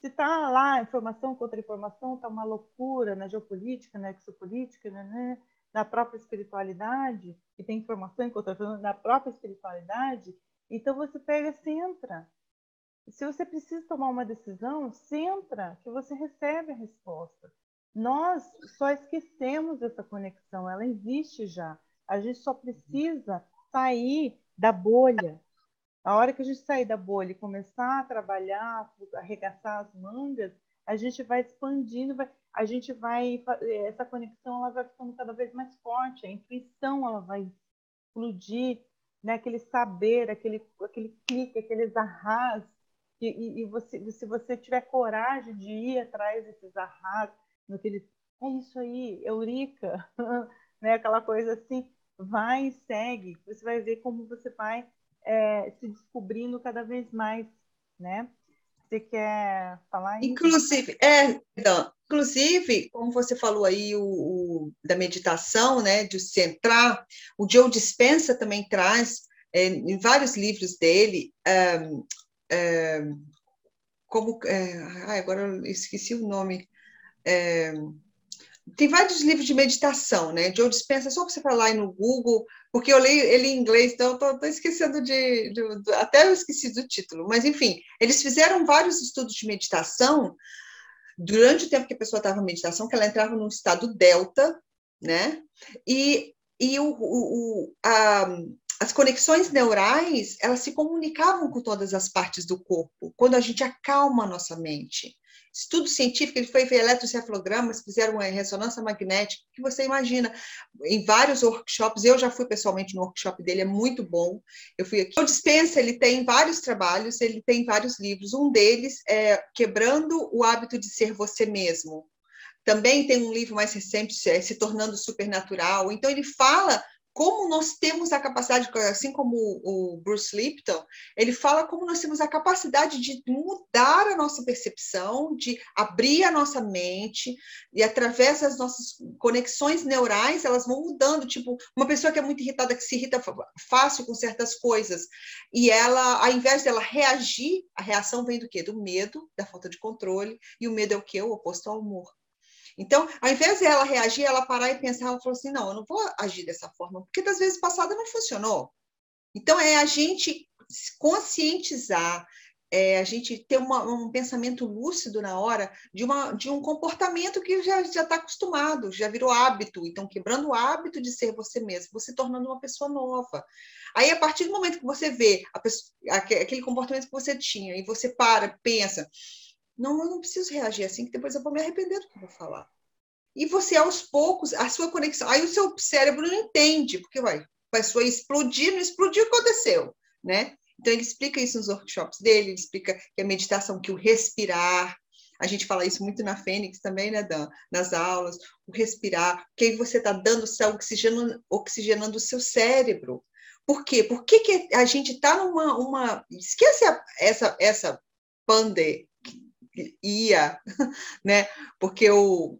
Se está lá informação contra informação, está uma loucura na geopolítica, na exopolítica, né, né, na própria espiritualidade, que tem informação contra informação na própria espiritualidade, então você pega e centra se você precisa tomar uma decisão, centra que você recebe a resposta. Nós só esquecemos essa conexão, ela existe já. A gente só precisa sair da bolha. A hora que a gente sair da bolha e começar a trabalhar, arregaçar as mangas, a gente vai expandindo, vai, a gente vai essa conexão ela vai ficando cada vez mais forte, a intuição ela vai explodir, né? Aquele saber, aquele aquele clique, aqueles arras e, e, você, se você tiver coragem de ir atrás desses arrasos, naquele, é isso aí, eurica, né? aquela coisa assim, vai e segue, você vai ver como você vai é, se descobrindo cada vez mais, né? Você quer falar isso? Inclusive, é, então, inclusive, como você falou aí o, o, da meditação, né, de centrar, o Joe Dispenza também traz é, em vários livros dele um, é, como é, ai, agora eu esqueci o nome. É, tem vários livros de meditação, né? Joe Dispenza, só você falar aí no Google, porque eu leio ele em inglês, então estou esquecendo de, de, de, Até eu esqueci do título, mas enfim, eles fizeram vários estudos de meditação durante o tempo que a pessoa estava em meditação, que ela entrava num estado delta, né? E, e o, o, a, as conexões neurais, elas se comunicavam com todas as partes do corpo, quando a gente acalma a nossa mente. Estudo científico, ele foi ver eletrocefalogramas, fizeram uma ressonância magnética, que você imagina, em vários workshops, eu já fui pessoalmente no workshop dele, é muito bom, eu fui aqui. O Dispensa, ele tem vários trabalhos, ele tem vários livros, um deles é Quebrando o Hábito de Ser Você Mesmo, também tem um livro mais recente, é Se Tornando Supernatural. Então, ele fala como nós temos a capacidade, assim como o Bruce Lipton, ele fala como nós temos a capacidade de mudar a nossa percepção, de abrir a nossa mente, e através das nossas conexões neurais, elas vão mudando. Tipo, uma pessoa que é muito irritada, que se irrita fácil com certas coisas, e ela, ao invés dela reagir, a reação vem do quê? Do medo, da falta de controle, e o medo é o quê? O oposto ao amor. Então, ao invés de ela reagir, ela parar e pensar, ela falou assim: não, eu não vou agir dessa forma, porque das vezes passadas não funcionou. Então, é a gente conscientizar, é, a gente ter uma, um pensamento lúcido na hora de, uma, de um comportamento que já está acostumado, já virou hábito. Então, quebrando o hábito de ser você mesmo, você tornando uma pessoa nova. Aí, a partir do momento que você vê pessoa, aquele comportamento que você tinha e você para, pensa, não, eu não preciso reagir assim, que depois eu vou me arrepender do que eu vou falar. E você, aos poucos, a sua conexão. Aí o seu cérebro não entende, porque vai, vai sua explodir, não explodiu, aconteceu, né? Então, ele explica isso nos workshops dele, ele explica que a meditação, que o respirar, a gente fala isso muito na Fênix também, né, Dan? Nas aulas, o respirar, que aí você está dando, está oxigenando, oxigenando o seu cérebro. Por quê? Por que, que a gente está numa. Uma... Esquece essa, essa pande ia, né? Porque o,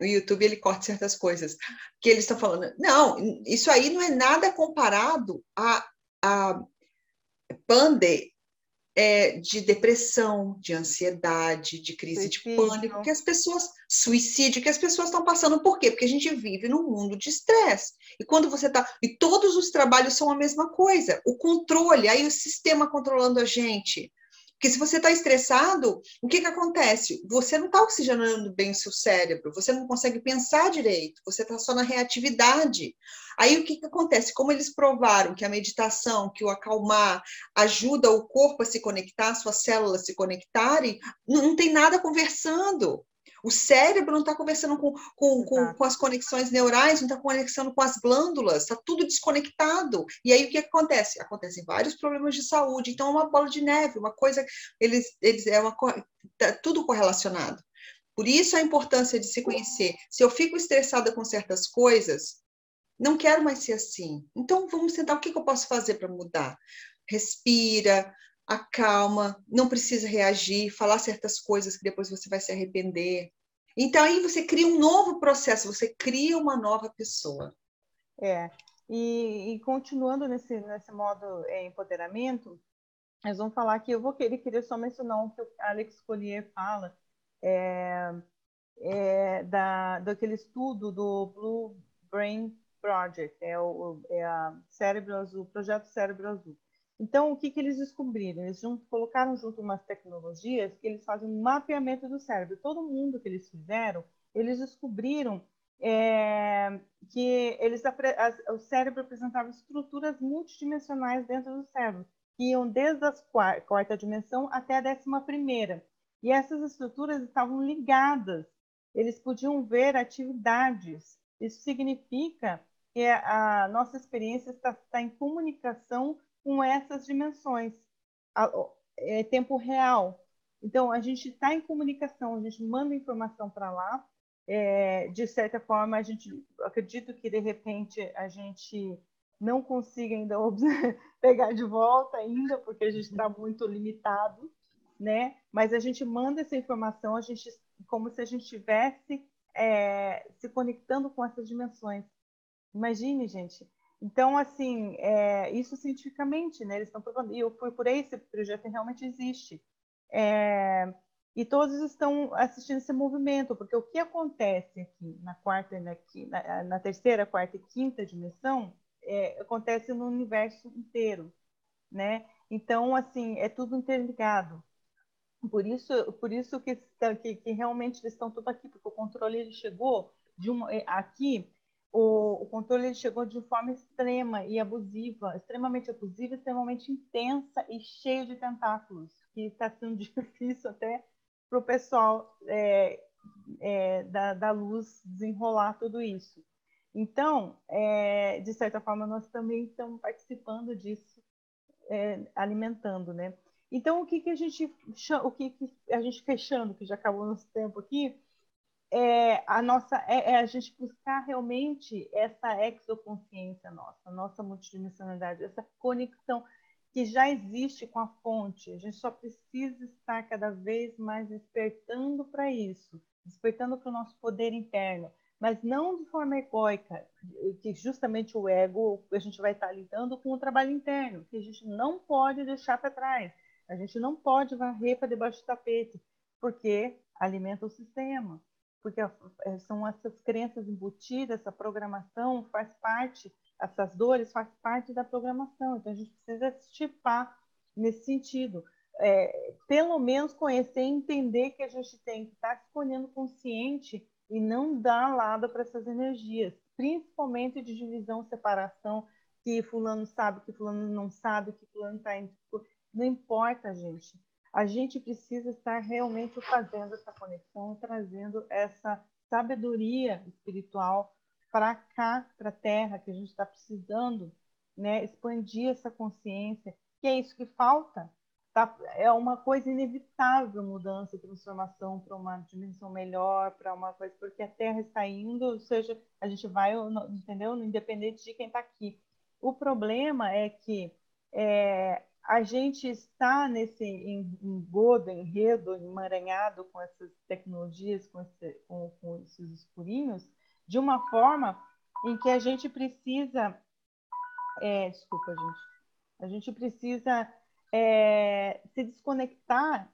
o YouTube ele corta certas coisas que eles estão falando. Não, isso aí não é nada comparado a, a Pande é, de depressão, de ansiedade, de crise suicídio. de pânico, que as pessoas suicídio, que as pessoas estão passando. Por quê? Porque a gente vive num mundo de estresse. E quando você está e todos os trabalhos são a mesma coisa. O controle, aí o sistema controlando a gente. Porque se você está estressado, o que, que acontece? Você não está oxigenando bem o seu cérebro, você não consegue pensar direito, você está só na reatividade. Aí o que, que acontece? Como eles provaram que a meditação, que o acalmar, ajuda o corpo a se conectar, suas células se conectarem, não, não tem nada conversando. O cérebro não está conversando com, com, com, com, as conexões neurais, não está conversando com as glândulas, está tudo desconectado. E aí o que acontece? Acontecem vários problemas de saúde. Então é uma bola de neve, uma coisa, eles, eles é uma tá tudo correlacionado. Por isso a importância de se conhecer. Se eu fico estressada com certas coisas, não quero mais ser assim. Então vamos tentar o que, que eu posso fazer para mudar. Respira, acalma, não precisa reagir, falar certas coisas que depois você vai se arrepender. Então aí você cria um novo processo, você cria uma nova pessoa. É. E, e continuando nesse nesse modo é, empoderamento, nós vamos falar que eu vou querer querer só mencionar o que o Alex Collier fala é, é, da daquele estudo do Blue Brain Project, é o é a Cérebro Azul, projeto Cérebro Azul. Então, o que, que eles descobriram? Eles junto, colocaram junto umas tecnologias que eles fazem um mapeamento do cérebro. Todo mundo que eles fizeram, eles descobriram é, que eles, a, o cérebro apresentava estruturas multidimensionais dentro do cérebro, que iam desde a quarta dimensão até a décima primeira. E essas estruturas estavam ligadas. Eles podiam ver atividades. Isso significa que a nossa experiência está, está em comunicação com essas dimensões, é tempo real. Então, a gente está em comunicação, a gente manda informação para lá, é, de certa forma, a gente, acredito que de repente a gente não consiga ainda pegar de volta ainda, porque a gente está muito limitado, né? Mas a gente manda essa informação, a gente, como se a gente estivesse é, se conectando com essas dimensões. Imagine, gente, então, assim, é, isso cientificamente, né? Eles estão provando. E eu por aí, esse projeto realmente existe. É, e todos estão assistindo esse movimento, porque o que acontece aqui na quarta, na, na, terceira, quarta e quinta dimensão, é, acontece no universo inteiro, né? Então, assim, é tudo interligado. Por isso, por isso que, que, que realmente eles estão tudo aqui, porque o controle ele chegou de uma, é, aqui o, o controle chegou de forma extrema e abusiva, extremamente abusiva, extremamente intensa e cheio de tentáculos, que está sendo difícil até para o pessoal é, é, da, da luz desenrolar tudo isso. Então, é, de certa forma, nós também estamos participando disso, é, alimentando, né? Então, o que, que a gente, o que, que a gente fechando, que já acabou nosso tempo aqui, é a nossa é, é, a gente buscar realmente essa exoconsciência nossa, nossa multidimensionalidade, essa conexão que já existe com a fonte. A gente só precisa estar cada vez mais despertando para isso, despertando para o nosso poder interno, mas não de forma egóica, que justamente o ego a gente vai estar lidando com o trabalho interno, que a gente não pode deixar para trás. A gente não pode varrer para debaixo do tapete, porque alimenta o sistema porque é, são essas crenças embutidas, essa programação faz parte, essas dores faz parte da programação. Então a gente precisa estipar nesse sentido. É, pelo menos conhecer entender que a gente tem que estar escolhendo consciente e não dar lado para essas energias, principalmente de divisão, separação, que fulano sabe, que fulano não sabe, que fulano está indo. Não importa, gente a gente precisa estar realmente fazendo essa conexão, trazendo essa sabedoria espiritual para cá, para a Terra, que a gente está precisando, né? expandir essa consciência, que é isso que falta. Tá? É uma coisa inevitável mudança, transformação para uma dimensão melhor, para uma coisa, porque a Terra está indo, ou seja, a gente vai, entendeu? Independente de quem está aqui. O problema é que é, a gente está nesse engodo, enredo, emaranhado com essas tecnologias, com, esse, com, com esses escurinhos, de uma forma em que a gente precisa. É, desculpa, gente. A gente precisa é, se desconectar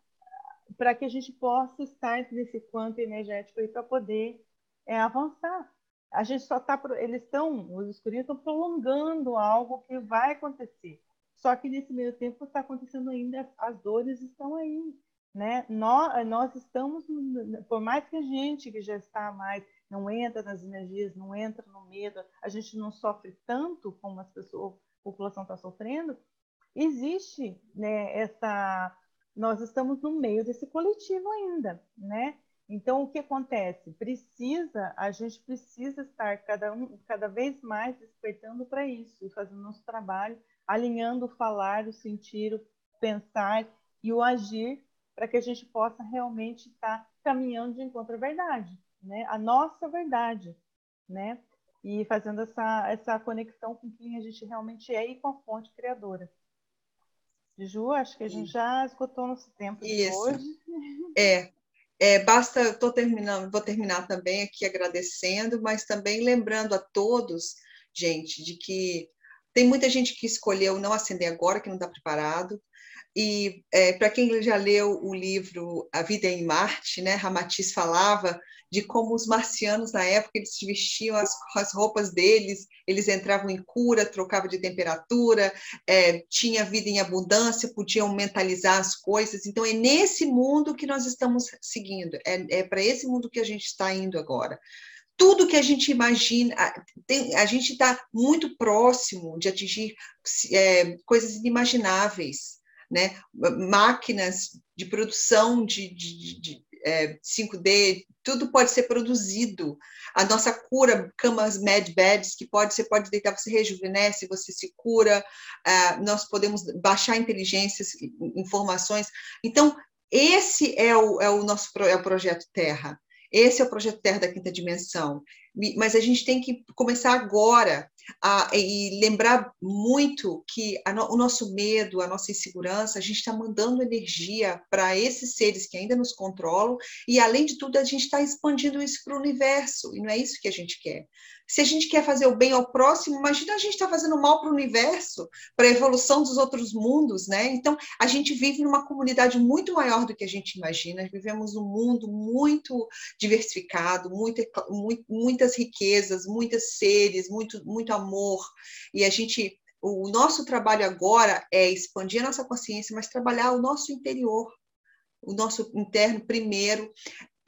para que a gente possa estar nesse quanto energético aí para poder é, avançar. A gente só está, eles estão, os escurinhos estão prolongando algo que vai acontecer. Só que nesse meio tempo está acontecendo ainda, as dores estão aí, né? Nós, nós estamos, por mais que a gente que já está mais, não entra nas energias, não entra no medo, a gente não sofre tanto como as pessoas, a população está sofrendo, existe né, essa nós estamos no meio desse coletivo ainda, né? Então o que acontece? Precisa, a gente precisa estar cada um, cada vez mais despertando para isso e fazendo nosso trabalho, alinhando o falar, o sentir, o pensar e o agir para que a gente possa realmente estar caminhando de encontro à verdade, né? A nossa verdade, né? E fazendo essa essa conexão com quem a gente realmente é e com a fonte criadora. Ju, acho que a gente já esgotou nosso tempo Isso. hoje. É, é, basta, estou terminando, vou terminar também aqui agradecendo, mas também lembrando a todos, gente, de que tem muita gente que escolheu não acender agora, que não está preparado, e é, para quem já leu o livro A Vida em Marte, né, Ramatiz falava de como os marcianos na época eles vestiam as, as roupas deles, eles entravam em cura, trocavam de temperatura, é, tinha vida em abundância, podiam mentalizar as coisas. Então é nesse mundo que nós estamos seguindo, é, é para esse mundo que a gente está indo agora tudo que a gente imagina, tem, a gente está muito próximo de atingir é, coisas inimagináveis né? máquinas de produção de, de, de é, 5D, tudo pode ser produzido. A nossa cura, camas med beds, que pode, você pode deitar, você rejuvenesce, você se cura, é, nós podemos baixar inteligências, informações. Então, esse é o, é o nosso é o projeto Terra. Esse é o projeto Terra da Quinta Dimensão. Mas a gente tem que começar agora a, e lembrar muito que no, o nosso medo, a nossa insegurança, a gente está mandando energia para esses seres que ainda nos controlam, e além de tudo, a gente está expandindo isso para o universo, e não é isso que a gente quer. Se a gente quer fazer o bem ao próximo, imagina a gente está fazendo mal para o universo, para a evolução dos outros mundos, né? Então, a gente vive numa comunidade muito maior do que a gente imagina, vivemos um mundo muito diversificado, muitas riquezas, muitos seres, muito, muito amor, e a gente o nosso trabalho agora é expandir a nossa consciência, mas trabalhar o nosso interior, o nosso interno primeiro,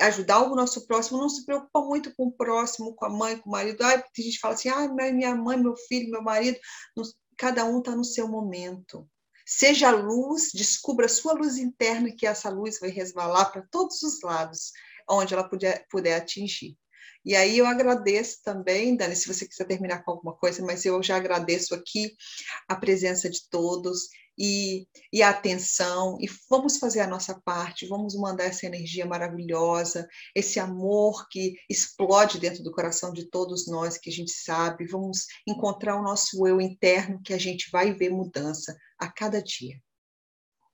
ajudar o nosso próximo, não se preocupa muito com o próximo, com a mãe, com o marido. Ai, a gente fala assim, ah, minha mãe, meu filho, meu marido, cada um está no seu momento. Seja luz, descubra a sua luz interna, que essa luz vai resvalar para todos os lados, onde ela puder, puder atingir. E aí eu agradeço também, Dani, se você quiser terminar com alguma coisa, mas eu já agradeço aqui a presença de todos e, e a atenção, e vamos fazer a nossa parte, vamos mandar essa energia maravilhosa, esse amor que explode dentro do coração de todos nós, que a gente sabe, vamos encontrar o nosso eu interno, que a gente vai ver mudança a cada dia.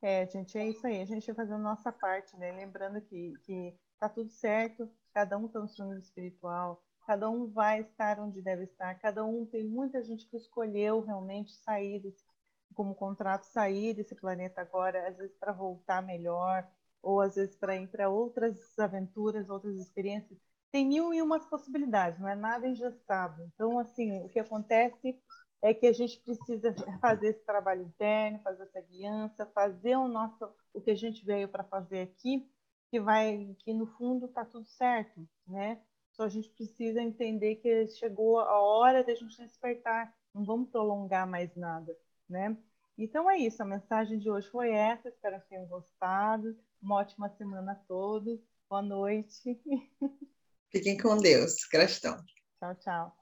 É, gente, é isso aí, a gente vai fazendo a nossa parte, né? Lembrando que, que tá tudo certo, cada um está no seu nível espiritual, cada um vai estar onde deve estar, cada um tem muita gente que escolheu realmente sair desse como contrato sair desse planeta agora, às vezes para voltar melhor, ou às vezes para ir para outras aventuras, outras experiências. Tem mil e umas possibilidades, não é nada engessado. Então, assim, o que acontece é que a gente precisa fazer esse trabalho interno, fazer essa guiança, fazer o nosso, o que a gente veio para fazer aqui, que vai, que no fundo está tudo certo, né? Só a gente precisa entender que chegou a hora da gente despertar. Não vamos prolongar mais nada né? Então é isso, a mensagem de hoje foi essa, espero que tenham gostado. Uma ótima semana a todos. Boa noite. Fiquem com Deus. Gratidão. Tchau, tchau.